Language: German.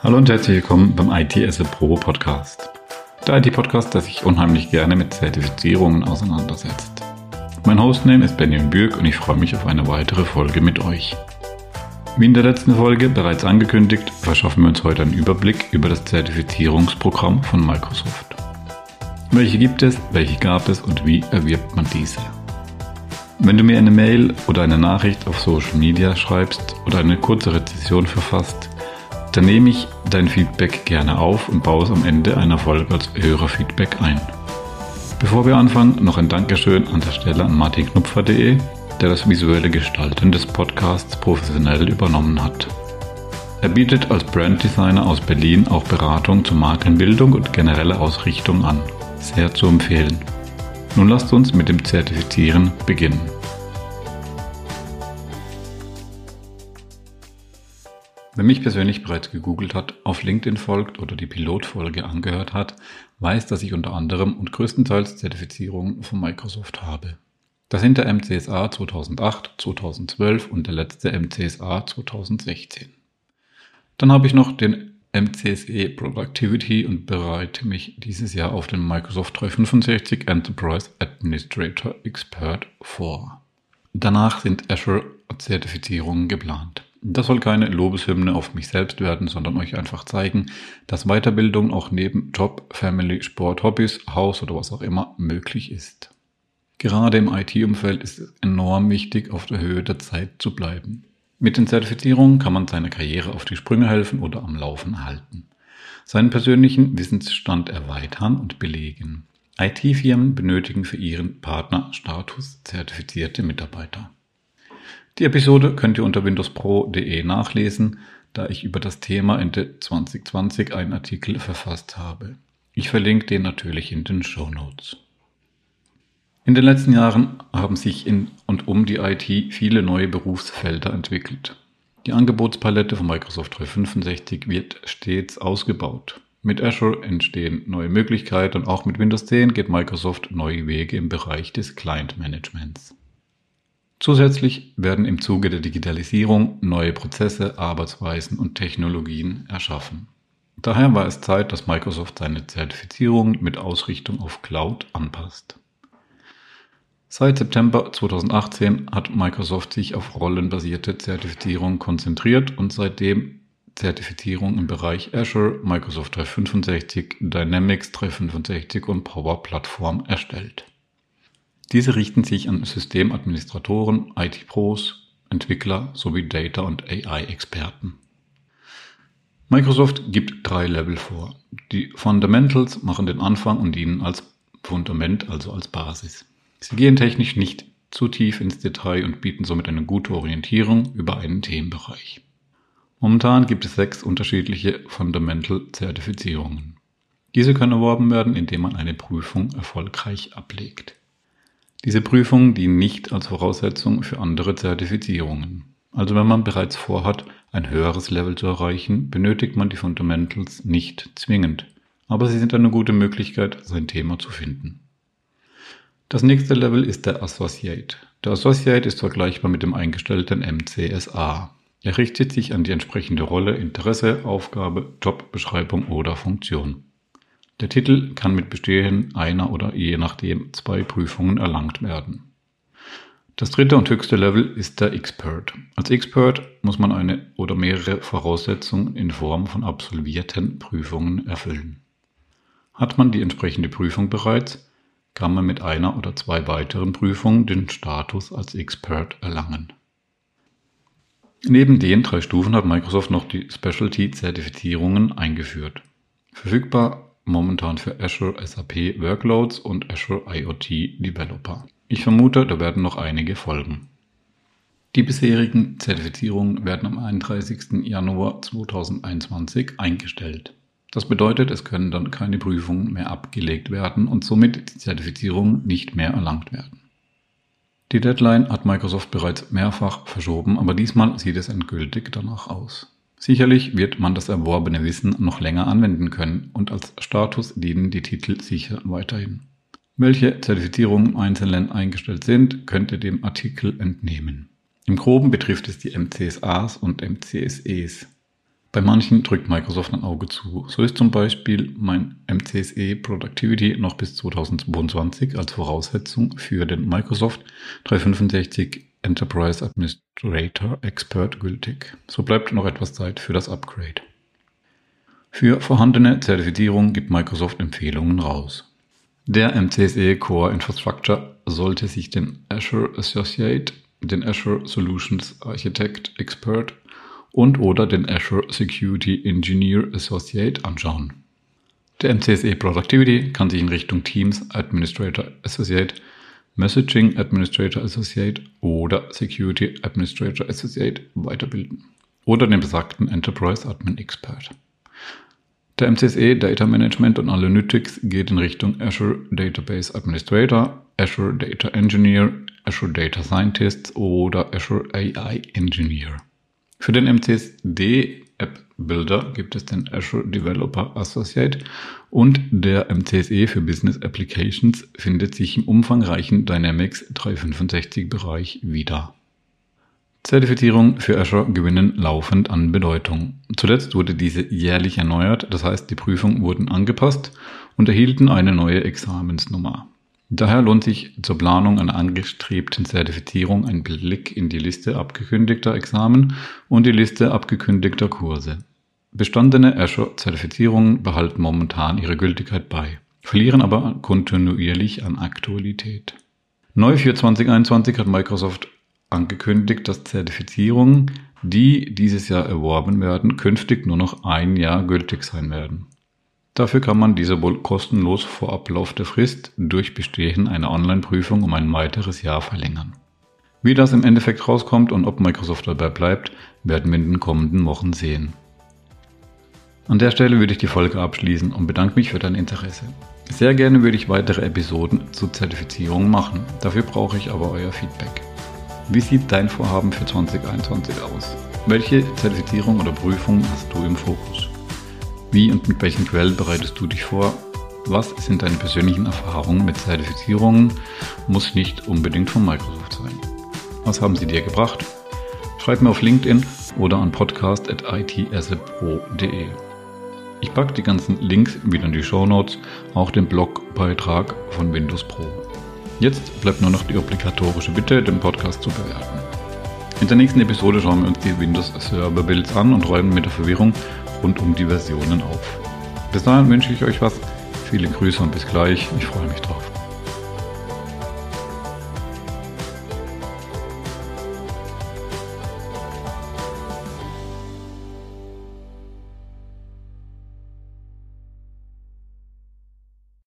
Hallo und herzlich willkommen beim IT as Pro Podcast. Der IT-Podcast, der sich unheimlich gerne mit Zertifizierungen auseinandersetzt. Mein Hostname ist Benjamin Bürg und ich freue mich auf eine weitere Folge mit euch. Wie in der letzten Folge bereits angekündigt, verschaffen wir uns heute einen Überblick über das Zertifizierungsprogramm von Microsoft. Welche gibt es, welche gab es und wie erwirbt man diese? Wenn du mir eine Mail oder eine Nachricht auf Social Media schreibst oder eine kurze Rezession verfasst, dann nehme ich dein Feedback gerne auf und baue es am Ende einer Folge als Hörerfeedback ein. Bevor wir anfangen, noch ein Dankeschön an der Stelle an martinknupfer.de, der das visuelle Gestalten des Podcasts professionell übernommen hat. Er bietet als Branddesigner aus Berlin auch Beratung zur Markenbildung und generelle Ausrichtung an. Sehr zu empfehlen. Nun lasst uns mit dem Zertifizieren beginnen. Wer mich persönlich bereits gegoogelt hat, auf LinkedIn folgt oder die Pilotfolge angehört hat, weiß, dass ich unter anderem und größtenteils Zertifizierungen von Microsoft habe. Das sind der MCSA 2008, 2012 und der letzte MCSA 2016. Dann habe ich noch den MCSE Productivity und bereite mich dieses Jahr auf den Microsoft 365 Enterprise Administrator Expert vor. Danach sind Azure-Zertifizierungen geplant. Das soll keine Lobeshymne auf mich selbst werden, sondern euch einfach zeigen, dass Weiterbildung auch neben Job, Family, Sport, Hobbys, Haus oder was auch immer möglich ist. Gerade im IT-Umfeld ist es enorm wichtig, auf der Höhe der Zeit zu bleiben. Mit den Zertifizierungen kann man seiner Karriere auf die Sprünge helfen oder am Laufen halten. Seinen persönlichen Wissensstand erweitern und belegen. IT-Firmen benötigen für ihren Partnerstatus zertifizierte Mitarbeiter. Die Episode könnt ihr unter windowspro.de nachlesen, da ich über das Thema Ende 2020 einen Artikel verfasst habe. Ich verlinke den natürlich in den Show Notes. In den letzten Jahren haben sich in und um die IT viele neue Berufsfelder entwickelt. Die Angebotspalette von Microsoft 365 wird stets ausgebaut. Mit Azure entstehen neue Möglichkeiten und auch mit Windows 10 geht Microsoft neue Wege im Bereich des Client Managements. Zusätzlich werden im Zuge der Digitalisierung neue Prozesse, Arbeitsweisen und Technologien erschaffen. Daher war es Zeit, dass Microsoft seine Zertifizierung mit Ausrichtung auf Cloud anpasst. Seit September 2018 hat Microsoft sich auf rollenbasierte Zertifizierung konzentriert und seitdem Zertifizierung im Bereich Azure, Microsoft 365, Dynamics 365 und Power Plattform erstellt. Diese richten sich an Systemadministratoren, IT-Pros, Entwickler sowie Data- und AI-Experten. Microsoft gibt drei Level vor. Die Fundamentals machen den Anfang und dienen als Fundament, also als Basis. Sie gehen technisch nicht zu tief ins Detail und bieten somit eine gute Orientierung über einen Themenbereich. Momentan gibt es sechs unterschiedliche Fundamental-Zertifizierungen. Diese können erworben werden, indem man eine Prüfung erfolgreich ablegt. Diese Prüfungen dienen nicht als Voraussetzung für andere Zertifizierungen. Also wenn man bereits vorhat, ein höheres Level zu erreichen, benötigt man die Fundamentals nicht zwingend, aber sie sind eine gute Möglichkeit, sein Thema zu finden. Das nächste Level ist der Associate. Der Associate ist vergleichbar mit dem eingestellten MCSA. Er richtet sich an die entsprechende Rolle, Interesse, Aufgabe, Jobbeschreibung oder Funktion. Der Titel kann mit Bestehen einer oder je nachdem zwei Prüfungen erlangt werden. Das dritte und höchste Level ist der Expert. Als Expert muss man eine oder mehrere Voraussetzungen in Form von absolvierten Prüfungen erfüllen. Hat man die entsprechende Prüfung bereits, kann man mit einer oder zwei weiteren Prüfungen den Status als Expert erlangen. Neben den drei Stufen hat Microsoft noch die Specialty-Zertifizierungen eingeführt. Verfügbar momentan für Azure SAP Workloads und Azure IoT Developer. Ich vermute, da werden noch einige folgen. Die bisherigen Zertifizierungen werden am 31. Januar 2021 eingestellt. Das bedeutet, es können dann keine Prüfungen mehr abgelegt werden und somit die Zertifizierung nicht mehr erlangt werden. Die Deadline hat Microsoft bereits mehrfach verschoben, aber diesmal sieht es endgültig danach aus. Sicherlich wird man das erworbene Wissen noch länger anwenden können und als Status dienen die Titel sicher weiterhin. Welche Zertifizierungen im Einzelnen eingestellt sind, könnt ihr dem Artikel entnehmen. Im Groben betrifft es die MCSAs und MCSEs. Bei manchen drückt Microsoft ein Auge zu. So ist zum Beispiel mein MCSE Productivity noch bis 2022 als Voraussetzung für den Microsoft 365 Enterprise Administrator Expert gültig. So bleibt noch etwas Zeit für das Upgrade. Für vorhandene Zertifizierung gibt Microsoft Empfehlungen raus. Der MCSE Core Infrastructure sollte sich den Azure Associate, den Azure Solutions Architect Expert und oder den Azure Security Engineer Associate anschauen. Der MCSE Productivity kann sich in Richtung Teams Administrator Associate, Messaging Administrator Associate oder Security Administrator Associate weiterbilden oder den besagten Enterprise Admin Expert. Der MCSE Data Management und Analytics geht in Richtung Azure Database Administrator, Azure Data Engineer, Azure Data Scientist oder Azure AI Engineer. Für den MCSD App Builder gibt es den Azure Developer Associate und der MCSE für Business Applications findet sich im umfangreichen Dynamics 365 Bereich wieder. Zertifizierung für Azure gewinnen laufend an Bedeutung. Zuletzt wurde diese jährlich erneuert, das heißt die Prüfungen wurden angepasst und erhielten eine neue Examensnummer. Daher lohnt sich zur Planung einer angestrebten Zertifizierung ein Blick in die Liste abgekündigter Examen und die Liste abgekündigter Kurse. Bestandene Azure-Zertifizierungen behalten momentan ihre Gültigkeit bei, verlieren aber kontinuierlich an Aktualität. Neu für 2021 hat Microsoft angekündigt, dass Zertifizierungen, die dieses Jahr erworben werden, künftig nur noch ein Jahr gültig sein werden. Dafür kann man diese wohl kostenlos vor Ablauf der Frist durch Bestehen einer Online-Prüfung um ein weiteres Jahr verlängern. Wie das im Endeffekt rauskommt und ob Microsoft dabei bleibt, werden wir in den kommenden Wochen sehen. An der Stelle würde ich die Folge abschließen und bedanke mich für dein Interesse. Sehr gerne würde ich weitere Episoden zu Zertifizierung machen. Dafür brauche ich aber euer Feedback. Wie sieht dein Vorhaben für 2021 aus? Welche Zertifizierung oder Prüfung hast du im Fokus? Wie und mit welchen Quellen bereitest du dich vor? Was sind deine persönlichen Erfahrungen mit Zertifizierungen? Muss nicht unbedingt von Microsoft sein. Was haben sie dir gebracht? Schreib mir auf LinkedIn oder an podcast.itsepro.de. Ich packe die ganzen Links wieder in die Show Notes, auch den Blogbeitrag von Windows Pro. Jetzt bleibt nur noch die obligatorische Bitte, den Podcast zu bewerten. In der nächsten Episode schauen wir uns die Windows Server Builds an und räumen mit der Verwirrung rund um die Versionen auf. Bis dahin wünsche ich euch was. Viele Grüße und bis gleich. Ich freue mich drauf.